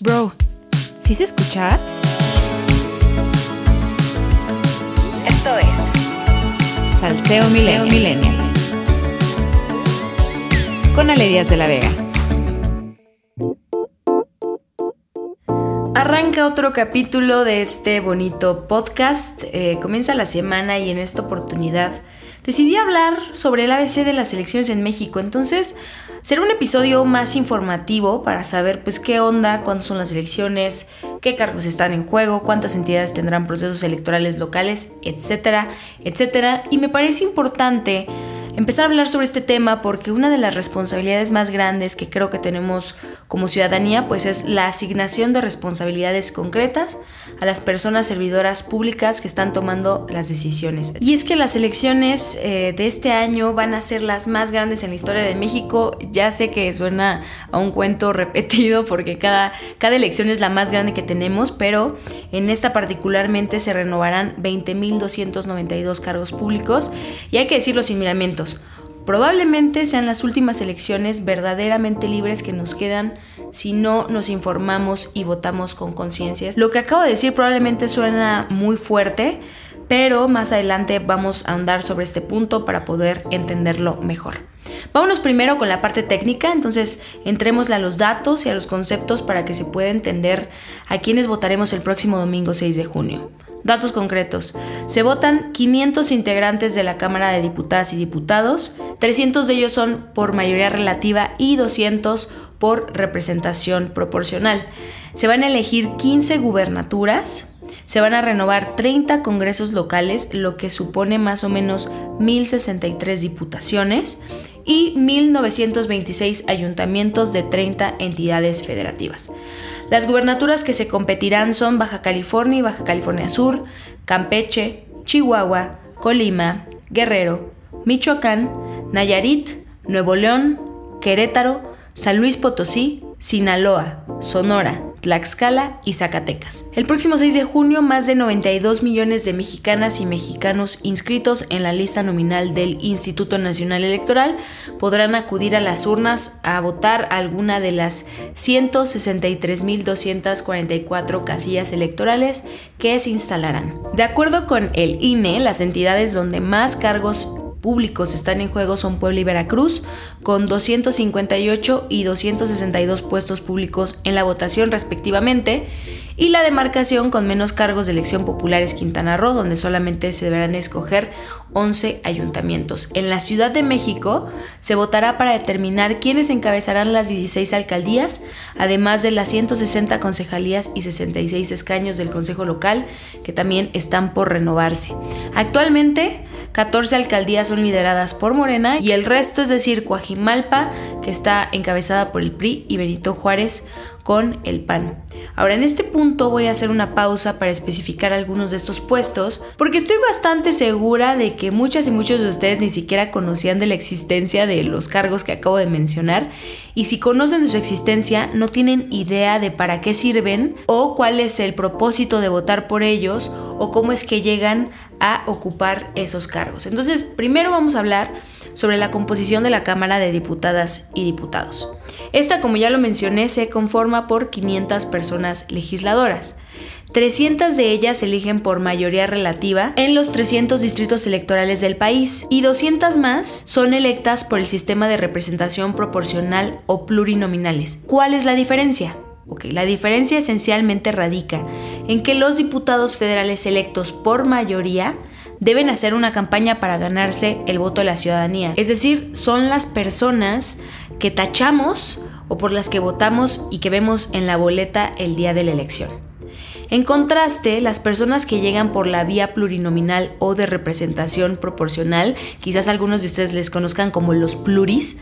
Bro, ¿sí se escucha? Esto es Salseo Milenio. Con Ale Díaz de la Vega. Arranca otro capítulo de este bonito podcast. Eh, comienza la semana y en esta oportunidad decidí hablar sobre el ABC de las elecciones en México. Entonces, será un episodio más informativo para saber pues qué onda, cuándo son las elecciones, qué cargos están en juego, cuántas entidades tendrán procesos electorales locales, etcétera, etcétera. Y me parece importante empezar a hablar sobre este tema porque una de las responsabilidades más grandes que creo que tenemos como ciudadanía pues es la asignación de responsabilidades concretas a las personas servidoras públicas que están tomando las decisiones. Y es que las elecciones eh, de este año van a ser las más grandes en la historia de México. Ya sé que suena a un cuento repetido porque cada, cada elección es la más grande que tenemos, pero en esta particularmente se renovarán 20.292 cargos públicos y hay que decirlo sin miramientos. Probablemente sean las últimas elecciones verdaderamente libres que nos quedan si no nos informamos y votamos con conciencia. Lo que acabo de decir probablemente suena muy fuerte, pero más adelante vamos a andar sobre este punto para poder entenderlo mejor. Vámonos primero con la parte técnica, entonces entrémosle a los datos y a los conceptos para que se pueda entender a quiénes votaremos el próximo domingo 6 de junio. Datos concretos. Se votan 500 integrantes de la Cámara de Diputadas y Diputados, 300 de ellos son por mayoría relativa y 200 por representación proporcional. Se van a elegir 15 gubernaturas, se van a renovar 30 congresos locales, lo que supone más o menos 1063 diputaciones y 1926 ayuntamientos de 30 entidades federativas. Las gubernaturas que se competirán son Baja California y Baja California Sur, Campeche, Chihuahua, Colima, Guerrero, Michoacán, Nayarit, Nuevo León, Querétaro, San Luis Potosí, Sinaloa, Sonora, Tlaxcala y Zacatecas. El próximo 6 de junio, más de 92 millones de mexicanas y mexicanos inscritos en la lista nominal del Instituto Nacional Electoral podrán acudir a las urnas a votar alguna de las 163.244 casillas electorales que se instalarán. De acuerdo con el INE, las entidades donde más cargos públicos están en juego son Puebla y Veracruz, con 258 y 262 puestos públicos en la votación respectivamente, y la demarcación con menos cargos de elección popular es Quintana Roo, donde solamente se deberán escoger 11 ayuntamientos. En la Ciudad de México se votará para determinar quiénes encabezarán las 16 alcaldías, además de las 160 concejalías y 66 escaños del Consejo Local, que también están por renovarse. Actualmente, 14 alcaldías son lideradas por Morena y el resto, es decir, Coajimalpa, que está encabezada por el PRI, y Benito Juárez con el PAN. Ahora, en este punto voy a hacer una pausa para especificar algunos de estos puestos, porque estoy bastante segura de que muchas y muchos de ustedes ni siquiera conocían de la existencia de los cargos que acabo de mencionar, y si conocen de su existencia, no tienen idea de para qué sirven o cuál es el propósito de votar por ellos o cómo es que llegan a ocupar esos cargos. Entonces, primero vamos a hablar sobre la composición de la Cámara de Diputadas y Diputados. Esta, como ya lo mencioné, se conforma por 500 personas legisladoras. 300 de ellas se eligen por mayoría relativa en los 300 distritos electorales del país y 200 más son electas por el sistema de representación proporcional o plurinominales. ¿Cuál es la diferencia? La diferencia esencialmente radica en que los diputados federales electos por mayoría deben hacer una campaña para ganarse el voto de la ciudadanía. Es decir, son las personas que tachamos o por las que votamos y que vemos en la boleta el día de la elección. En contraste, las personas que llegan por la vía plurinominal o de representación proporcional, quizás algunos de ustedes les conozcan como los pluris,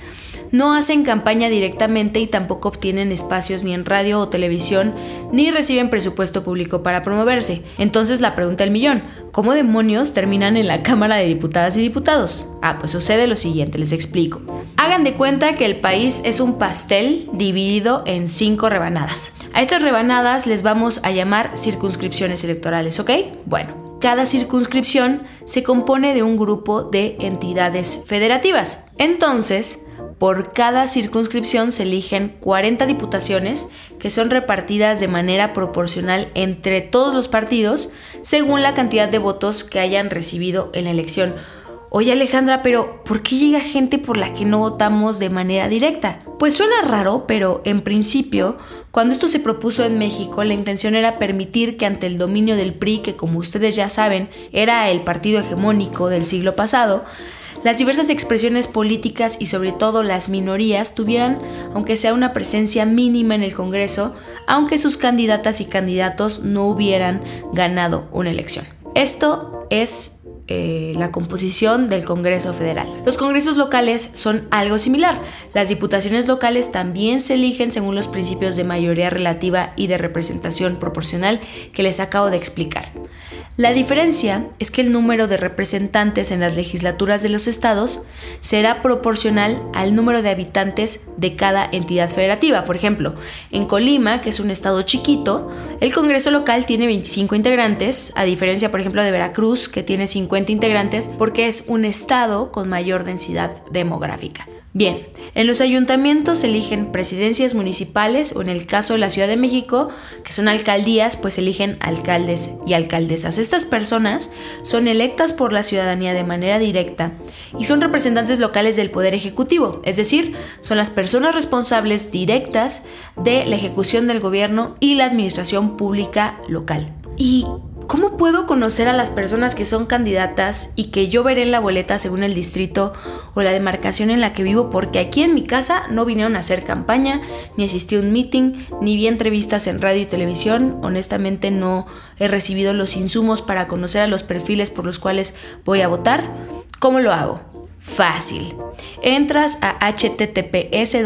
no hacen campaña directamente y tampoco obtienen espacios ni en radio o televisión, ni reciben presupuesto público para promoverse. Entonces la pregunta del millón, ¿cómo demonios terminan en la Cámara de Diputadas y Diputados? Ah, pues sucede lo siguiente, les explico. Hagan de cuenta que el país es un pastel dividido en cinco rebanadas. A estas rebanadas les vamos a llamar circunscripciones electorales, ¿ok? Bueno, cada circunscripción se compone de un grupo de entidades federativas. Entonces, Por cada circunscripción se eligen 40 diputaciones que son repartidas de manera proporcional entre todos los partidos según la cantidad de votos que hayan recibido en la elección. Oye Alejandra, pero ¿por qué llega gente por la que no votamos de manera directa? Pues suena raro, pero en principio, cuando esto se propuso en México, la intención era permitir que ante el dominio del PRI, que como ustedes ya saben, era el partido hegemónico del siglo pasado, las diversas expresiones políticas y sobre todo las minorías tuvieran, aunque sea una presencia mínima en el Congreso, aunque sus candidatas y candidatos no hubieran ganado una elección. Esto es eh, la composición del Congreso Federal. Los congresos locales son algo similar. Las diputaciones locales también se eligen según los principios de mayoría relativa y de representación proporcional que les acabo de explicar. La diferencia es que el número de representantes en las legislaturas de los estados será proporcional al número de habitantes de cada entidad federativa. Por ejemplo, en Colima, que es un estado chiquito, el Congreso local tiene 25 integrantes, a diferencia, por ejemplo, de Veracruz, que tiene 50 integrantes porque es un estado con mayor densidad demográfica. Bien, en los ayuntamientos eligen presidencias municipales o en el caso de la Ciudad de México, que son alcaldías, pues eligen alcaldes y alcaldesas. Estas personas son electas por la ciudadanía de manera directa y son representantes locales del Poder Ejecutivo, es decir, son las personas responsables directas de la ejecución del gobierno y la administración pública local. ¿Y ¿Cómo puedo conocer a las personas que son candidatas y que yo veré en la boleta según el distrito o la demarcación en la que vivo? Porque aquí en mi casa no vinieron a hacer campaña, ni asistí a un meeting, ni vi entrevistas en radio y televisión. Honestamente no he recibido los insumos para conocer a los perfiles por los cuales voy a votar. ¿Cómo lo hago? Fácil. Entras a https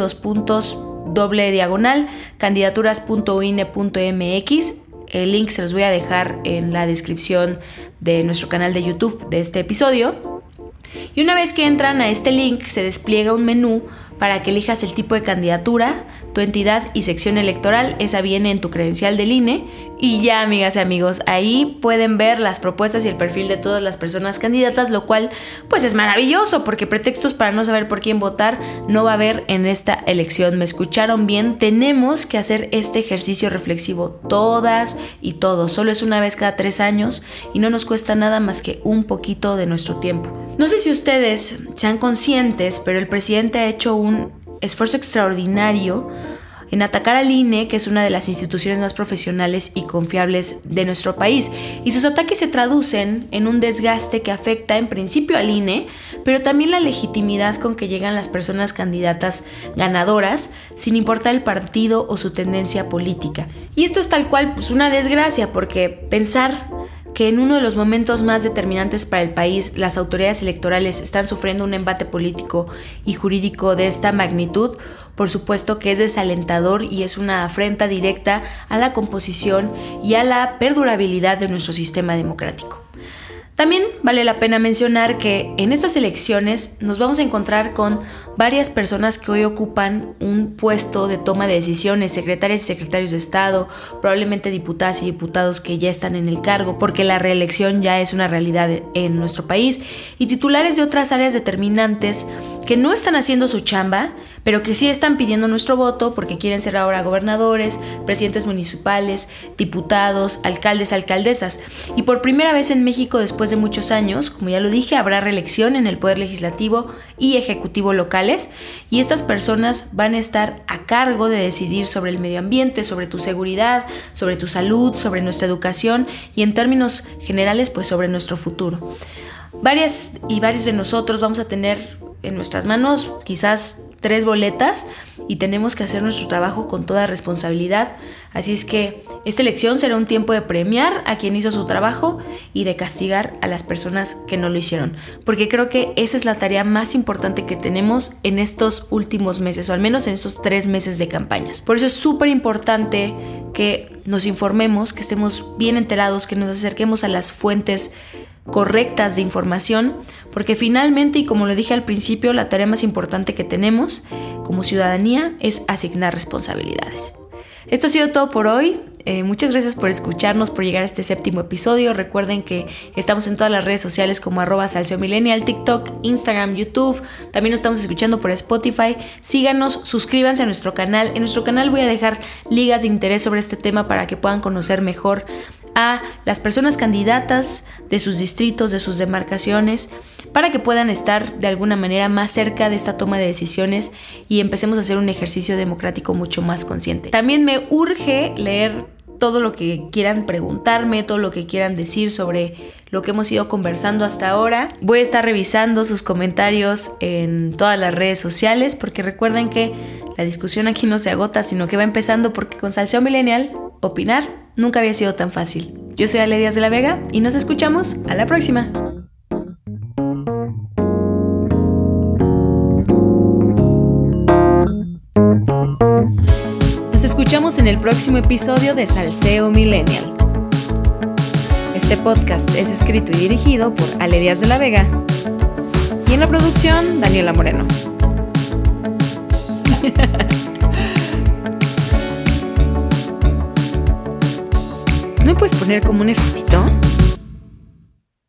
doble diagonal candidaturas.uine.mx el link se los voy a dejar en la descripción de nuestro canal de YouTube de este episodio. Y una vez que entran a este link se despliega un menú para que elijas el tipo de candidatura, tu entidad y sección electoral. Esa viene en tu credencial del INE. Y ya, amigas y amigos, ahí pueden ver las propuestas y el perfil de todas las personas candidatas, lo cual pues es maravilloso porque pretextos para no saber por quién votar no va a haber en esta elección. ¿Me escucharon bien? Tenemos que hacer este ejercicio reflexivo todas y todos. Solo es una vez cada tres años y no nos cuesta nada más que un poquito de nuestro tiempo. No sé si ustedes sean conscientes, pero el presidente ha hecho un esfuerzo extraordinario en atacar al INE, que es una de las instituciones más profesionales y confiables de nuestro país. Y sus ataques se traducen en un desgaste que afecta en principio al INE, pero también la legitimidad con que llegan las personas candidatas ganadoras, sin importar el partido o su tendencia política. Y esto es tal cual pues, una desgracia, porque pensar que en uno de los momentos más determinantes para el país las autoridades electorales están sufriendo un embate político y jurídico de esta magnitud, por supuesto que es desalentador y es una afrenta directa a la composición y a la perdurabilidad de nuestro sistema democrático. También vale la pena mencionar que en estas elecciones nos vamos a encontrar con varias personas que hoy ocupan un puesto de toma de decisiones, secretarias y secretarios de Estado, probablemente diputadas y diputados que ya están en el cargo porque la reelección ya es una realidad en nuestro país, y titulares de otras áreas determinantes que no están haciendo su chamba, pero que sí están pidiendo nuestro voto porque quieren ser ahora gobernadores, presidentes municipales, diputados, alcaldes, alcaldesas. Y por primera vez en México después de muchos años, como ya lo dije, habrá reelección en el Poder Legislativo y Ejecutivo locales y estas personas van a estar a cargo de decidir sobre el medio ambiente, sobre tu seguridad, sobre tu salud, sobre nuestra educación y en términos generales pues sobre nuestro futuro. Varias y varios de nosotros vamos a tener en nuestras manos quizás tres boletas y tenemos que hacer nuestro trabajo con toda responsabilidad. Así es que esta elección será un tiempo de premiar a quien hizo su trabajo y de castigar a las personas que no lo hicieron. Porque creo que esa es la tarea más importante que tenemos en estos últimos meses, o al menos en estos tres meses de campañas. Por eso es súper importante que nos informemos, que estemos bien enterados, que nos acerquemos a las fuentes correctas de información, porque finalmente, y como lo dije al principio, la tarea más importante que tenemos como ciudadanía es asignar responsabilidades. Esto ha sido todo por hoy. Eh, muchas gracias por escucharnos, por llegar a este séptimo episodio. Recuerden que estamos en todas las redes sociales como arroba Millennial, TikTok, Instagram, YouTube. También nos estamos escuchando por Spotify. Síganos, suscríbanse a nuestro canal. En nuestro canal voy a dejar ligas de interés sobre este tema para que puedan conocer mejor a las personas candidatas de sus distritos, de sus demarcaciones, para que puedan estar de alguna manera más cerca de esta toma de decisiones y empecemos a hacer un ejercicio democrático mucho más consciente. También me urge leer todo lo que quieran preguntarme, todo lo que quieran decir sobre lo que hemos ido conversando hasta ahora. Voy a estar revisando sus comentarios en todas las redes sociales porque recuerden que la discusión aquí no se agota, sino que va empezando porque con Salseo Millennial, opinar nunca había sido tan fácil. Yo soy Ale Díaz de la Vega y nos escuchamos a la próxima. escuchamos en el próximo episodio de Salseo Millennial. Este podcast es escrito y dirigido por Ale Díaz de la Vega y en la producción Daniela Moreno. me puedes poner como un efectito?